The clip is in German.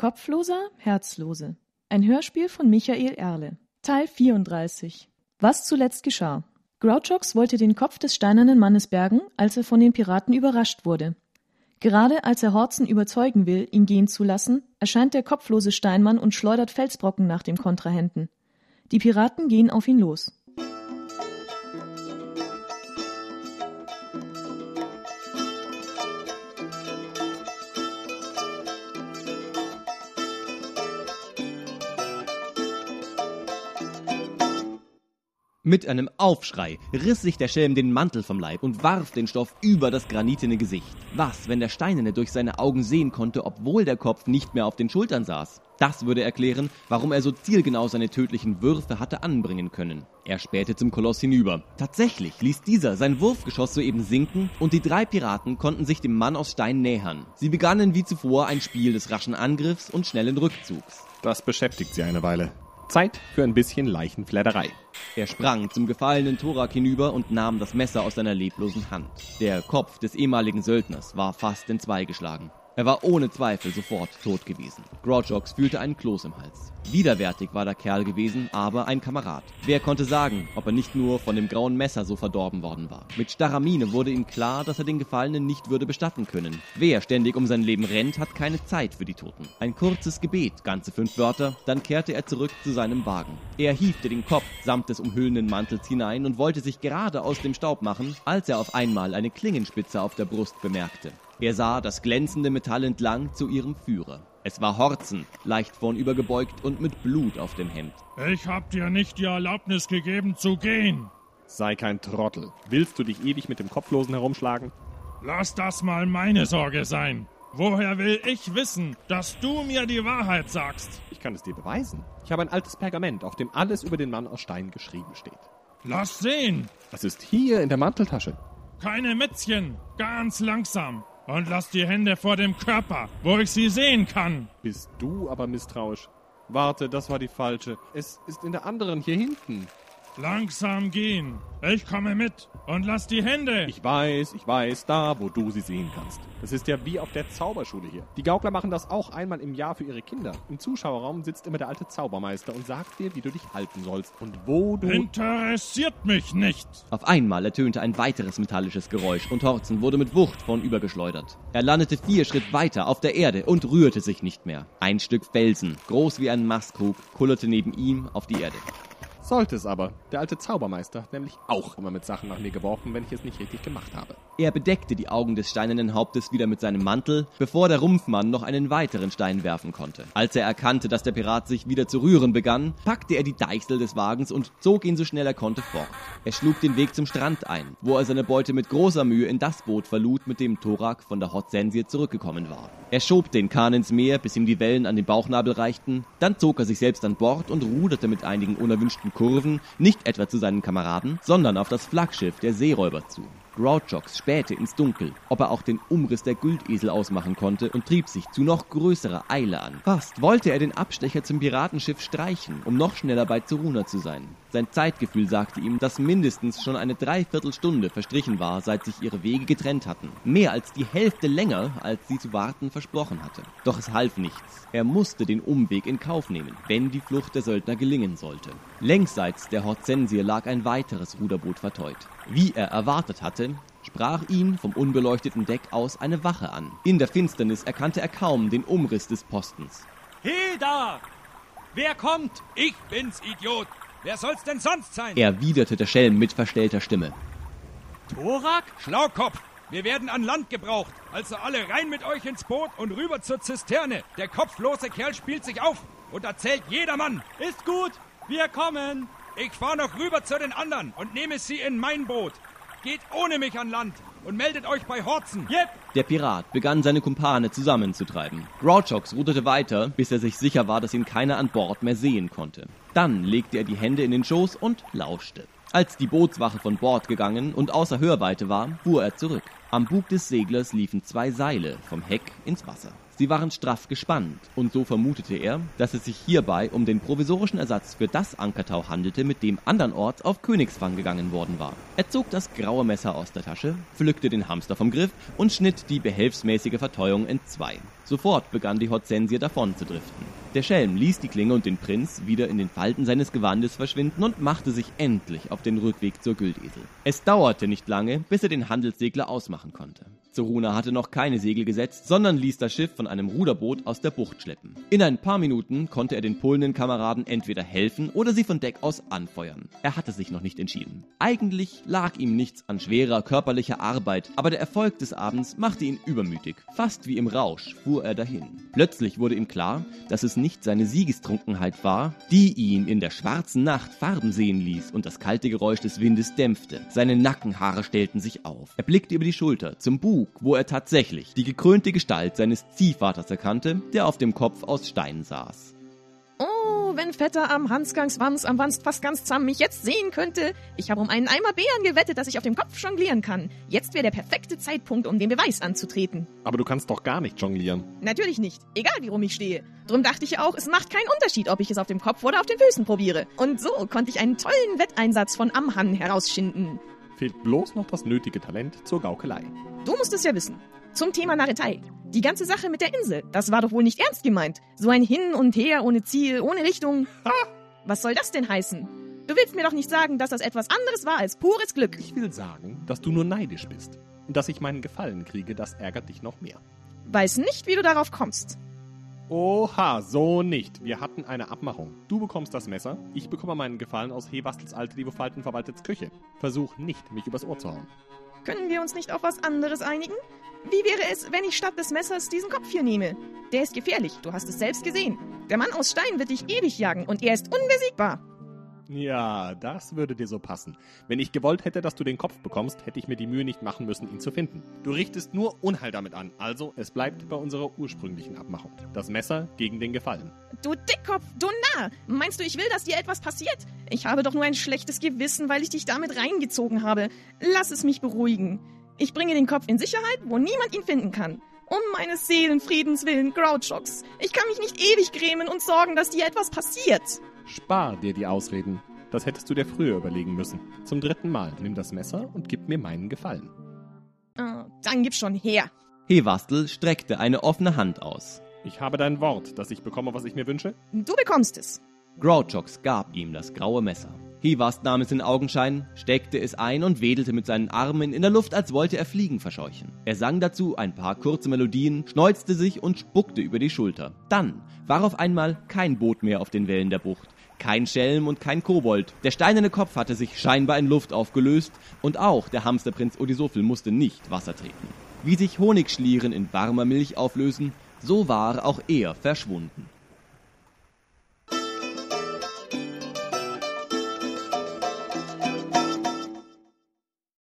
Kopfloser, Herzlose. Ein Hörspiel von Michael Erle. Teil 34. Was zuletzt geschah. Grouchox wollte den Kopf des steinernen Mannes bergen, als er von den Piraten überrascht wurde. Gerade als er Horzen überzeugen will, ihn gehen zu lassen, erscheint der kopflose Steinmann und schleudert Felsbrocken nach dem Kontrahenten. Die Piraten gehen auf ihn los. Mit einem Aufschrei riss sich der Schelm den Mantel vom Leib und warf den Stoff über das granitene Gesicht. Was, wenn der Steinerne durch seine Augen sehen konnte, obwohl der Kopf nicht mehr auf den Schultern saß? Das würde erklären, warum er so zielgenau seine tödlichen Würfe hatte anbringen können. Er spähte zum Koloss hinüber. Tatsächlich ließ dieser sein Wurfgeschoss soeben sinken und die drei Piraten konnten sich dem Mann aus Stein nähern. Sie begannen wie zuvor ein Spiel des raschen Angriffs und schnellen Rückzugs. Das beschäftigt sie eine Weile. Zeit für ein bisschen Leichenfledderei. Er sprang zum gefallenen Thorak hinüber und nahm das Messer aus seiner leblosen Hand. Der Kopf des ehemaligen Söldners war fast in zwei geschlagen. Er war ohne Zweifel sofort tot gewesen. Grouchox fühlte einen Kloß im Hals. Widerwärtig war der Kerl gewesen, aber ein Kamerad. Wer konnte sagen, ob er nicht nur von dem grauen Messer so verdorben worden war? Mit starrer Miene wurde ihm klar, dass er den Gefallenen nicht würde bestatten können. Wer ständig um sein Leben rennt, hat keine Zeit für die Toten. Ein kurzes Gebet, ganze fünf Wörter, dann kehrte er zurück zu seinem Wagen. Er hiefte den Kopf samt des umhüllenden Mantels hinein und wollte sich gerade aus dem Staub machen, als er auf einmal eine Klingenspitze auf der Brust bemerkte. Er sah das glänzende Metall entlang zu ihrem Führer. Es war Horzen, leicht vornübergebeugt und mit Blut auf dem Hemd. Ich hab dir nicht die Erlaubnis gegeben zu gehen. Sei kein Trottel. Willst du dich ewig mit dem Kopflosen herumschlagen? Lass das mal meine Sorge sein. Woher will ich wissen, dass du mir die Wahrheit sagst? Ich kann es dir beweisen. Ich habe ein altes Pergament, auf dem alles über den Mann aus Stein geschrieben steht. Lass sehen. Es ist hier in der Manteltasche. Keine Mätzchen. Ganz langsam. Und lass die Hände vor dem Körper, wo ich sie sehen kann. Bist du aber misstrauisch? Warte, das war die falsche. Es ist in der anderen hier hinten. Langsam gehen. Ich komme mit. Und lass die Hände. Ich weiß, ich weiß, da, wo du sie sehen kannst. Das ist ja wie auf der Zauberschule hier. Die Gaukler machen das auch einmal im Jahr für ihre Kinder. Im Zuschauerraum sitzt immer der alte Zaubermeister und sagt dir, wie du dich halten sollst und wo du. Interessiert mich nicht. Auf einmal ertönte ein weiteres metallisches Geräusch und Horzen wurde mit Wucht vornübergeschleudert. Er landete vier Schritt weiter auf der Erde und rührte sich nicht mehr. Ein Stück Felsen, groß wie ein Mastkrug, kullerte neben ihm auf die Erde. Sollte es aber. Der alte Zaubermeister hat nämlich auch immer mit Sachen nach mir geworfen, wenn ich es nicht richtig gemacht habe. Er bedeckte die Augen des steinernen Hauptes wieder mit seinem Mantel, bevor der Rumpfmann noch einen weiteren Stein werfen konnte. Als er erkannte, dass der Pirat sich wieder zu rühren begann, packte er die Deichsel des Wagens und zog ihn so schnell er konnte fort. Er schlug den Weg zum Strand ein, wo er seine Beute mit großer Mühe in das Boot verlud, mit dem Thorak von der Hotsensie zurückgekommen war. Er schob den Kahn ins Meer, bis ihm die Wellen an den Bauchnabel reichten, dann zog er sich selbst an Bord und ruderte mit einigen unerwünschten Kurven nicht etwa zu seinen Kameraden, sondern auf das Flaggschiff der Seeräuber zu. Grouchox spähte ins Dunkel, ob er auch den Umriss der Güldesel ausmachen konnte und trieb sich zu noch größerer Eile an. Fast wollte er den Abstecher zum Piratenschiff streichen, um noch schneller bei Zoruna zu sein. Sein Zeitgefühl sagte ihm, dass mindestens schon eine Dreiviertelstunde verstrichen war, seit sich ihre Wege getrennt hatten. Mehr als die Hälfte länger, als sie zu warten versprochen hatte. Doch es half nichts. Er musste den Umweg in Kauf nehmen, wenn die Flucht der Söldner gelingen sollte. Längsseits der Hortensie lag ein weiteres Ruderboot verteut. Wie er erwartet hatte, sprach ihn vom unbeleuchteten Deck aus eine Wache an. In der Finsternis erkannte er kaum den Umriss des Postens. He da! Wer kommt? Ich bin's, Idiot! Wer soll's denn sonst sein? erwiderte der Schelm mit verstellter Stimme. Thorak? Schlaukopf! Wir werden an Land gebraucht. Also alle rein mit euch ins Boot und rüber zur Zisterne. Der kopflose Kerl spielt sich auf und erzählt jedermann. Ist gut, wir kommen. Ich fahr noch rüber zu den anderen und nehme sie in mein Boot. Geht ohne mich an Land und meldet euch bei Horzen. Yep. Der Pirat begann seine Kumpane zusammenzutreiben. Grouchox ruderte weiter, bis er sich sicher war, dass ihn keiner an Bord mehr sehen konnte. Dann legte er die Hände in den Schoß und lauschte. Als die Bootswache von Bord gegangen und außer Hörweite war, fuhr er zurück. Am Bug des Seglers liefen zwei Seile vom Heck ins Wasser. Sie waren straff gespannt, und so vermutete er, dass es sich hierbei um den provisorischen Ersatz für das Ankertau handelte, mit dem andernorts auf Königsfang gegangen worden war. Er zog das graue Messer aus der Tasche, pflückte den Hamster vom Griff und schnitt die behelfsmäßige Verteuung entzwei. Sofort begann die Hortensie davon zu driften. Der Schelm ließ die Klinge und den Prinz wieder in den Falten seines Gewandes verschwinden und machte sich endlich auf den Rückweg zur Güldesel. Es dauerte nicht lange, bis er den Handelssegler ausmachen konnte. Zoruna hatte noch keine Segel gesetzt, sondern ließ das Schiff von einem Ruderboot aus der Bucht schleppen. In ein paar Minuten konnte er den pullenden Kameraden entweder helfen oder sie von Deck aus anfeuern. Er hatte sich noch nicht entschieden. Eigentlich lag ihm nichts an schwerer körperlicher Arbeit, aber der Erfolg des Abends machte ihn übermütig. Fast wie im Rausch fuhr er dahin. Plötzlich wurde ihm klar, dass es nicht seine Siegestrunkenheit war, die ihn in der schwarzen Nacht Farben sehen ließ und das kalte Geräusch des Windes dämpfte. Seine Nackenhaare stellten sich auf. Er blickte über die Schulter zum Bug, wo er tatsächlich die gekrönte Gestalt seines Ziehvaters erkannte, der auf dem Kopf aus Stein saß. Wenn Vetter am Hansgangswams am Wanst fast ganz zamm mich jetzt sehen könnte. Ich habe um einen Eimer Beeren gewettet, dass ich auf dem Kopf jonglieren kann. Jetzt wäre der perfekte Zeitpunkt, um den Beweis anzutreten. Aber du kannst doch gar nicht jonglieren. Natürlich nicht. Egal, wie rum ich stehe. Drum dachte ich auch, es macht keinen Unterschied, ob ich es auf dem Kopf oder auf den Füßen probiere. Und so konnte ich einen tollen Wetteinsatz von Amhan herausschinden. Fehlt bloß noch das nötige Talent zur Gaukelei. Du musst es ja wissen. Zum Thema Narretei. Die ganze Sache mit der Insel, das war doch wohl nicht ernst gemeint. So ein Hin und Her ohne Ziel, ohne Richtung. Ha! Was soll das denn heißen? Du willst mir doch nicht sagen, dass das etwas anderes war als pures Glück. Ich will sagen, dass du nur neidisch bist. Und dass ich meinen Gefallen kriege, das ärgert dich noch mehr. Weiß nicht, wie du darauf kommst. Oha, so nicht. Wir hatten eine Abmachung. Du bekommst das Messer, ich bekomme meinen Gefallen aus Hewastels alte liebe Falten verwaltets Küche. Versuch nicht, mich übers Ohr zu hauen. Können wir uns nicht auf was anderes einigen? Wie wäre es, wenn ich statt des Messers diesen Kopf hier nehme? Der ist gefährlich, du hast es selbst gesehen. Der Mann aus Stein wird dich ewig jagen und er ist unbesiegbar. Ja, das würde dir so passen. Wenn ich gewollt hätte, dass du den Kopf bekommst, hätte ich mir die Mühe nicht machen müssen, ihn zu finden. Du richtest nur Unheil damit an, also es bleibt bei unserer ursprünglichen Abmachung. Das Messer gegen den Gefallen. Du Dickkopf, du Narr! Meinst du, ich will, dass dir etwas passiert? Ich habe doch nur ein schlechtes Gewissen, weil ich dich damit reingezogen habe. Lass es mich beruhigen. Ich bringe den Kopf in Sicherheit, wo niemand ihn finden kann. Um meines Seelenfriedens willen, Grouchox. Ich kann mich nicht ewig grämen und sorgen, dass dir etwas passiert. Spar dir die Ausreden. Das hättest du dir früher überlegen müssen. Zum dritten Mal nimm das Messer und gib mir meinen Gefallen. Ah, dann gib schon her. Hewastel streckte eine offene Hand aus. Ich habe dein Wort, dass ich bekomme, was ich mir wünsche. Du bekommst es. Grouchox gab ihm das graue Messer. Hewast nahm es in Augenschein, steckte es ein und wedelte mit seinen Armen in der Luft, als wollte er Fliegen verscheuchen. Er sang dazu ein paar kurze Melodien, schneuzte sich und spuckte über die Schulter. Dann war auf einmal kein Boot mehr auf den Wellen der Bucht. Kein Schelm und kein Kobold. Der steinerne Kopf hatte sich scheinbar in Luft aufgelöst und auch der Hamsterprinz Odisophyl musste nicht Wasser treten. Wie sich Honigschlieren in warmer Milch auflösen, so war auch er verschwunden.